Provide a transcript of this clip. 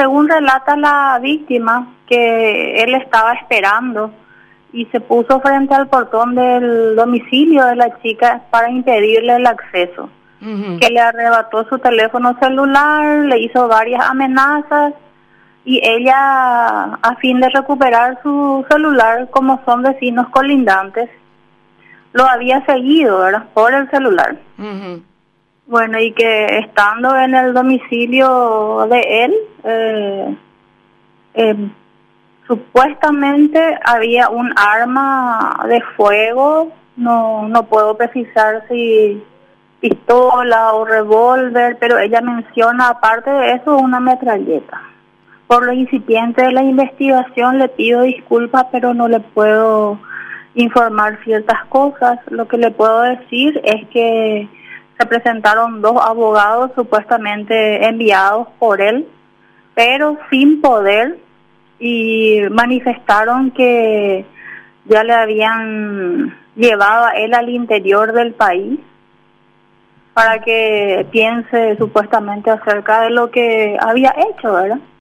según relata la víctima, que él estaba esperando y se puso frente al portón del domicilio de la chica para impedirle el acceso. Que le arrebató su teléfono celular, le hizo varias amenazas y ella, a fin de recuperar su celular, como son vecinos colindantes, lo había seguido, ¿verdad? Por el celular. Bueno, y que estando en el domicilio de él, eh, eh, supuestamente había un arma de fuego, no, no puedo precisar si pistola o revólver, pero ella menciona aparte de eso una metralleta. Por lo incipiente de la investigación le pido disculpas, pero no le puedo informar ciertas cosas. Lo que le puedo decir es que se presentaron dos abogados supuestamente enviados por él, pero sin poder y manifestaron que ya le habían llevado a él al interior del país para que piense supuestamente acerca de lo que había hecho, ¿verdad?